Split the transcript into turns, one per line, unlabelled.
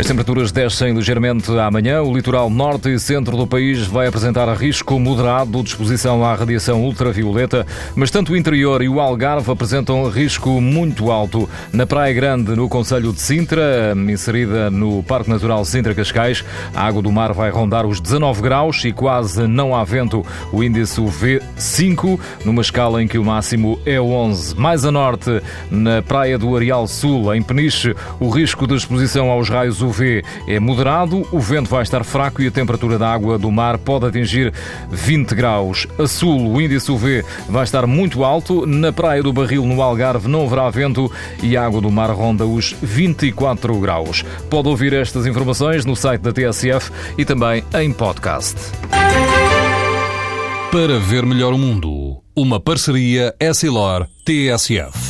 As temperaturas descem ligeiramente amanhã. O litoral norte e centro do país vai apresentar risco moderado de exposição à radiação ultravioleta, mas tanto o interior e o Algarve apresentam risco muito alto. Na Praia Grande, no Conselho de Sintra, inserida no Parque Natural Sintra-Cascais, a água do mar vai rondar os 19 graus e quase não há vento. O índice V5, numa escala em que o máximo é 11. Mais a norte, na Praia do Areal Sul, em Peniche, o risco de exposição aos raios UV é moderado, o vento vai estar fraco e a temperatura da água do mar pode atingir 20 graus. A sul, o índice UV vai estar muito alto. Na Praia do Barril, no Algarve, não haverá vento e a água do mar ronda os 24 graus. Pode ouvir estas informações no site da TSF e também em podcast. Para ver melhor o mundo, uma parceria Essilor-TSF.